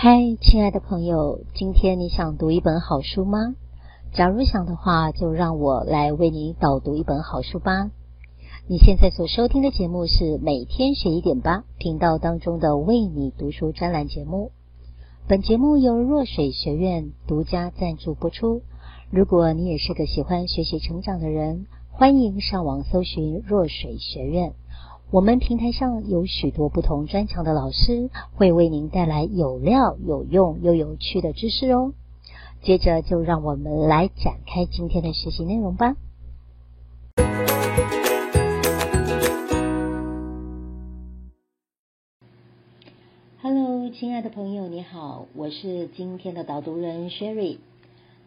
嗨，亲爱的朋友，今天你想读一本好书吗？假如想的话，就让我来为你导读一本好书吧。你现在所收听的节目是每天学一点吧频道当中的为你读书专栏节目。本节目由若水学院独家赞助播出。如果你也是个喜欢学习成长的人，欢迎上网搜寻若水学院。我们平台上有许多不同专长的老师，会为您带来有料、有用又有趣的知识哦。接着就让我们来展开今天的学习内容吧。Hello，亲爱的朋友，你好，我是今天的导读人 Sherry。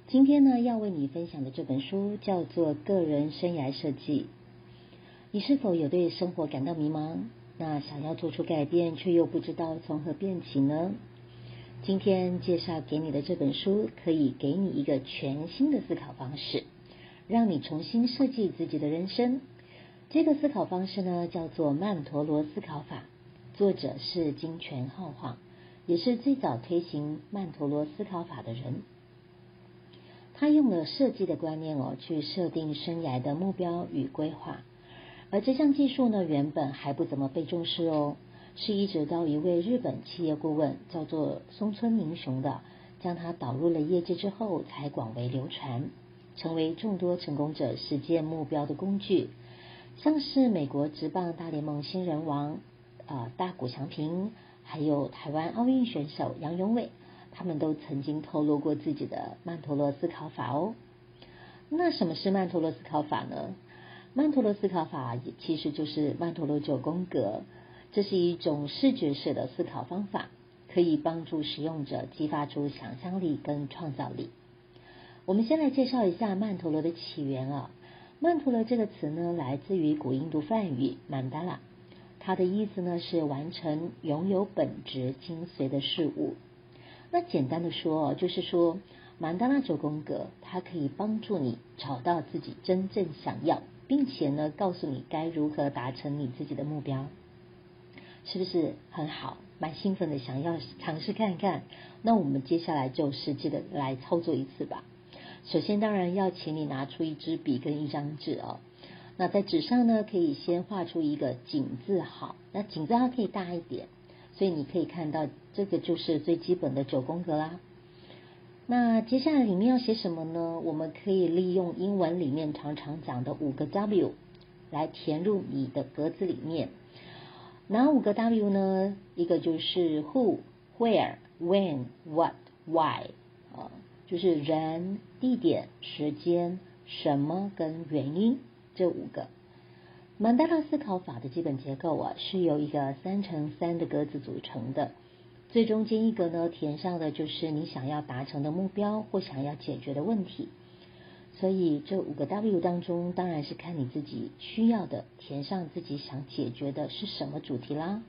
今天呢，要为你分享的这本书叫做《个人生涯设计》。你是否有对生活感到迷茫？那想要做出改变，却又不知道从何变起呢？今天介绍给你的这本书，可以给你一个全新的思考方式，让你重新设计自己的人生。这个思考方式呢，叫做曼陀罗思考法，作者是金泉浩晃，也是最早推行曼陀罗思考法的人。他用了设计的观念哦，去设定生涯的目标与规划。而这项技术呢，原本还不怎么被重视哦，是一直到一位日本企业顾问叫做松村明雄的，将它导入了业界之后，才广为流传，成为众多成功者实践目标的工具。像是美国职棒大联盟新人王、呃、大谷翔平，还有台湾奥运选手杨永伟，他们都曾经透露过自己的曼陀罗思考法哦。那什么是曼陀罗思考法呢？曼陀罗思考法其实就是曼陀罗九宫格，这是一种视觉式的思考方法，可以帮助使用者激发出想象力跟创造力。我们先来介绍一下曼陀罗的起源啊。曼陀罗这个词呢，来自于古印度梵语曼达拉，它的意思呢是完成拥有本质精髓的事物。那简单的说，就是说曼达拉九宫格，它可以帮助你找到自己真正想要。并且呢，告诉你该如何达成你自己的目标，是不是很好？蛮兴奋的，想要尝试看看。那我们接下来就实际的来操作一次吧。首先，当然要请你拿出一支笔跟一张纸哦。那在纸上呢，可以先画出一个井字号，那井字号可以大一点，所以你可以看到这个就是最基本的九宫格啦。那接下来里面要写什么呢？我们可以利用英文里面常常讲的五个 W 来填入你的格子里面。哪五个 W 呢？一个就是 Who、Where、When、What、Why 啊，就是人、地点、时间、什么跟原因这五个。曼德拉思考法的基本结构啊，是由一个三乘三的格子组成的。最中间一格呢，填上的就是你想要达成的目标或想要解决的问题。所以这五个 W 当中，当然是看你自己需要的，填上自己想解决的是什么主题啦。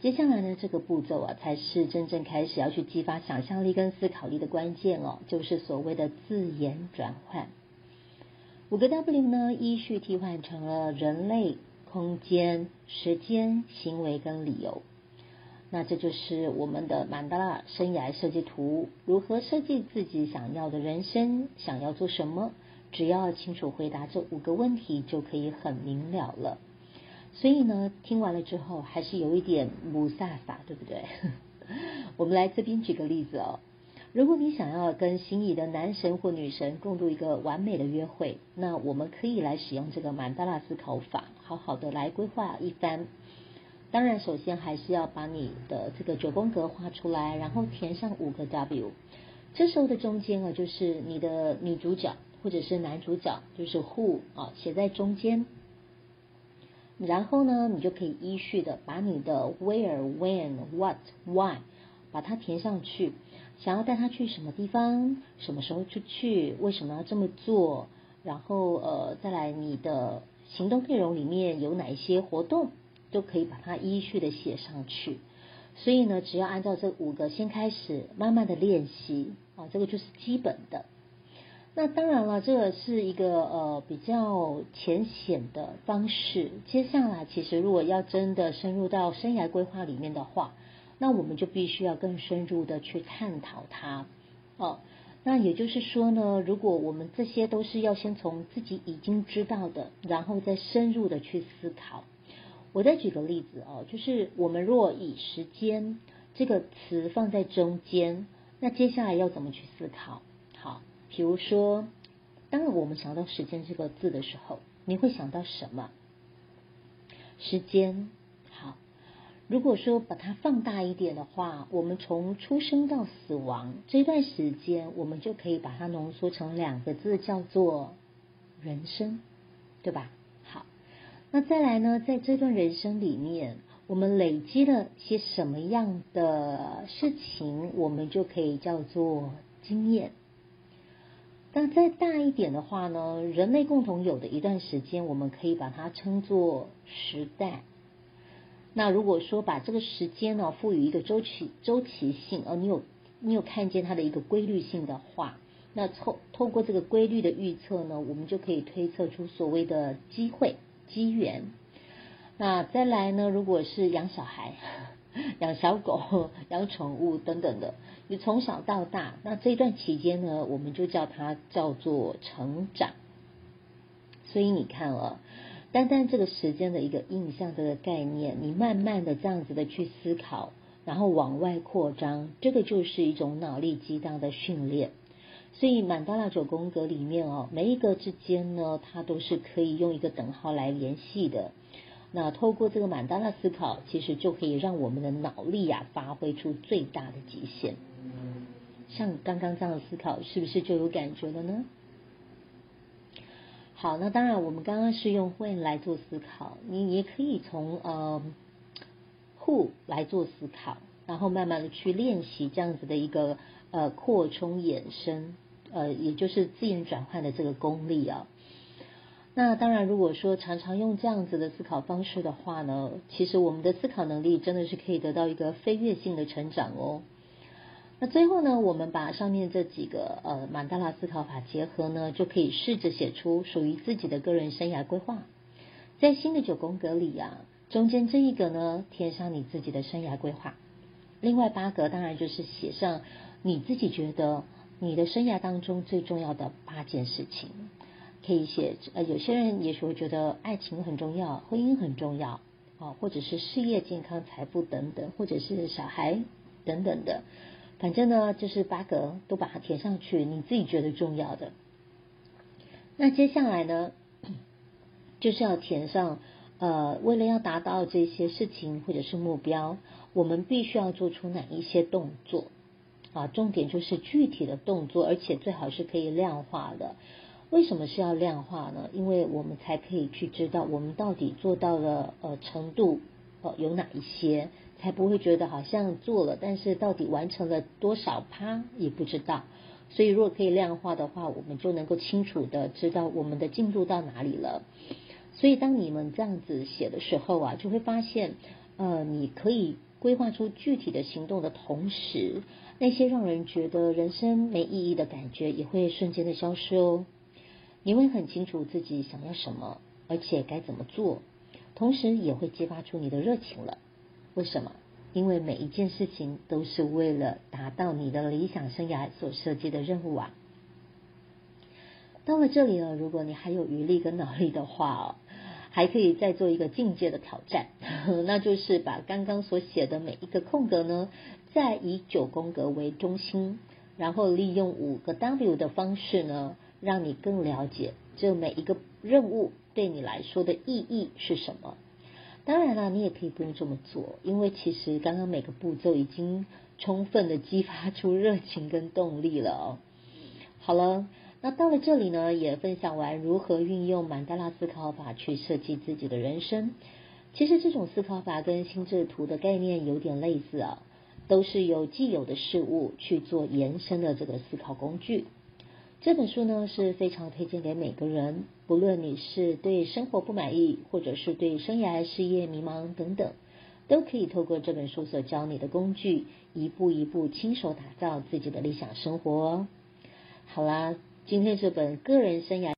接下来呢，这个步骤啊，才是真正开始要去激发想象力跟思考力的关键哦，就是所谓的字眼转换。五个 W 呢，依序替换成了人类、空间、时间、行为跟理由。那这就是我们的曼达拉生涯设计图，如何设计自己想要的人生，想要做什么？只要清楚回答这五个问题，就可以很明了了。所以呢，听完了之后，还是有一点雾煞煞，对不对？我们来这边举个例子哦。如果你想要跟心仪的男神或女神共度一个完美的约会，那我们可以来使用这个曼达拉思考法，好好的来规划一番。当然，首先还是要把你的这个九宫格画出来，然后填上五个 W。这时候的中间啊，就是你的女主角或者是男主角，就是 Who 啊，写在中间。然后呢，你就可以依序的把你的 Where、When、What、Why 把它填上去。想要带他去什么地方？什么时候出去？为什么要这么做？然后呃，再来你的行动内容里面有哪一些活动？都可以把它依序的写上去，所以呢，只要按照这五个先开始，慢慢的练习啊，这个就是基本的。那当然了，这个是一个呃比较浅显的方式。接下来，其实如果要真的深入到生涯规划里面的话，那我们就必须要更深入的去探讨它。哦，那也就是说呢，如果我们这些都是要先从自己已经知道的，然后再深入的去思考。我再举个例子哦，就是我们若以时间这个词放在中间，那接下来要怎么去思考？好，比如说，当我们想到时间这个字的时候，你会想到什么？时间。好，如果说把它放大一点的话，我们从出生到死亡这段时间，我们就可以把它浓缩成两个字，叫做人生，对吧？那再来呢，在这段人生里面，我们累积了些什么样的事情，我们就可以叫做经验。那再大一点的话呢，人类共同有的一段时间，我们可以把它称作时代。那如果说把这个时间呢，赋予一个周期周期性，哦，你有你有看见它的一个规律性的话，那透透过这个规律的预测呢，我们就可以推测出所谓的机会。机缘，那再来呢？如果是养小孩、养小狗、养宠物等等的，你从小到大，那这段期间呢，我们就叫它叫做成长。所以你看啊，单单这个时间的一个印象这个概念，你慢慢的这样子的去思考，然后往外扩张，这个就是一种脑力激荡的训练。所以曼达拉九宫格里面哦，每一个之间呢，它都是可以用一个等号来联系的。那透过这个曼达拉思考，其实就可以让我们的脑力呀、啊、发挥出最大的极限。像刚刚这样的思考，是不是就有感觉了呢？好，那当然我们刚刚是用 when 来做思考，你也可以从呃 who 来做思考，然后慢慢的去练习这样子的一个。呃，扩充衍生，呃，也就是字眼转换的这个功力啊。那当然，如果说常常用这样子的思考方式的话呢，其实我们的思考能力真的是可以得到一个飞跃性的成长哦。那最后呢，我们把上面这几个呃曼达拉思考法结合呢，就可以试着写出属于自己的个人生涯规划。在新的九宫格里啊，中间这一个呢，填上你自己的生涯规划。另外八格当然就是写上。你自己觉得你的生涯当中最重要的八件事情，可以写。呃，有些人也许会觉得爱情很重要，婚姻很重要，啊，或者是事业、健康、财富等等，或者是小孩等等的。反正呢，就是八个都把它填上去，你自己觉得重要的。那接下来呢，就是要填上，呃，为了要达到这些事情或者是目标，我们必须要做出哪一些动作。啊，重点就是具体的动作，而且最好是可以量化的。为什么是要量化呢？因为我们才可以去知道我们到底做到了呃程度呃有哪一些，才不会觉得好像做了，但是到底完成了多少趴也不知道。所以如果可以量化的话，我们就能够清楚的知道我们的进度到哪里了。所以当你们这样子写的时候啊，就会发现呃你可以规划出具体的行动的同时。那些让人觉得人生没意义的感觉也会瞬间的消失哦。你会很清楚自己想要什么，而且该怎么做，同时也会激发出你的热情了。为什么？因为每一件事情都是为了达到你的理想生涯所设计的任务啊。到了这里了，如果你还有余力跟脑力的话哦，还可以再做一个境界的挑战，那就是把刚刚所写的每一个空格呢。再以九宫格为中心，然后利用五个 W 的方式呢，让你更了解这每一个任务对你来说的意义是什么。当然了，你也可以不用这么做，因为其实刚刚每个步骤已经充分的激发出热情跟动力了哦。好了，那到了这里呢，也分享完如何运用曼达拉思考法去设计自己的人生。其实这种思考法跟心智图的概念有点类似啊。都是由既有的事物去做延伸的这个思考工具。这本书呢是非常推荐给每个人，不论你是对生活不满意，或者是对生涯事业迷茫等等，都可以透过这本书所教你的工具，一步一步亲手打造自己的理想生活哦。好啦，今天这本个人生涯。